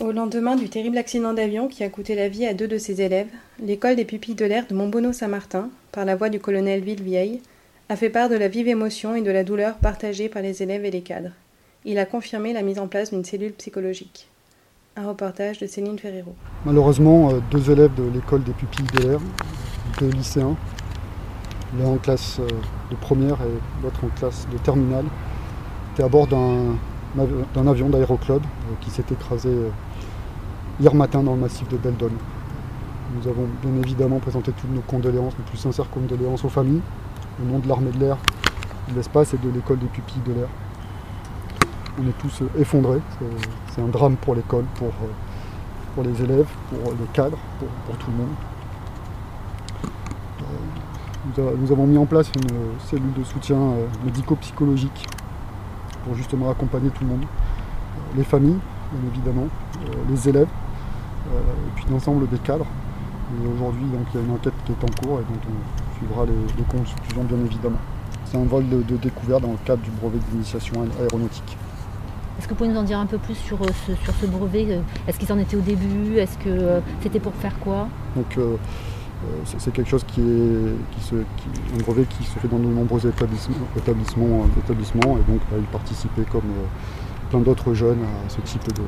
Au lendemain du terrible accident d'avion qui a coûté la vie à deux de ses élèves, l'école des pupilles de l'air de Montbonneau-Saint-Martin, par la voix du colonel Villevieille, a fait part de la vive émotion et de la douleur partagée par les élèves et les cadres. Il a confirmé la mise en place d'une cellule psychologique. Un reportage de Céline Ferrero. Malheureusement, euh, deux élèves de l'école des pupilles de l'air, deux lycéens, l'un en classe euh, de première et l'autre en classe de terminale, étaient à bord d'un avion d'aéroclub euh, qui s'est écrasé hier matin dans le massif de Beldon. Nous avons bien évidemment présenté toutes nos condoléances, nos plus sincères condoléances aux familles, au nom de l'armée de l'air, de l'espace et de l'école des pupilles de l'air. On est tous effondrés, c'est un drame pour l'école, pour, euh, pour les élèves, pour les cadres, pour, tout le monde. Euh, nous, avons mis en place une cellule de soutien euh, médico-psychologique pour justement accompagner tout le monde. Les familles, bien évidemment, les élèves, et puis l'ensemble des cadres. Et aujourd'hui, donc, il y a une enquête qui est en cours et dont on suivra les, les conclusions, bien évidemment. C'est un vol de, découverte dans le cadre du brevet d'initiation aéronautique. Est-ce que vous pouvez nous en dire un peu plus sur euh, ce, sur ce brevet? Euh, Est-ce qu'ils en étaient au début? Est-ce que euh, c'était pour faire quoi? Donc, c'est quelque chose qui se, un brevet qui se fait dans de nombreux établissements, établissements et donc bah, il participait comme plein d'autres jeunes à ce type de,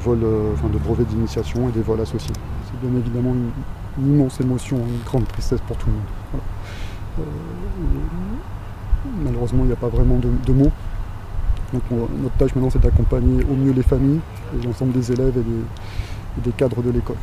vol, de brevet d'initiation et des vols associés. C'est bien évidemment une, immense émotion, une grande tristesse pour tout le monde. malheureusement, il n'y a pas vraiment de mots notre tâche maintenant c'est d'accompagner au mieux les familles et l'ensemble des élèves et des cadres de l'école.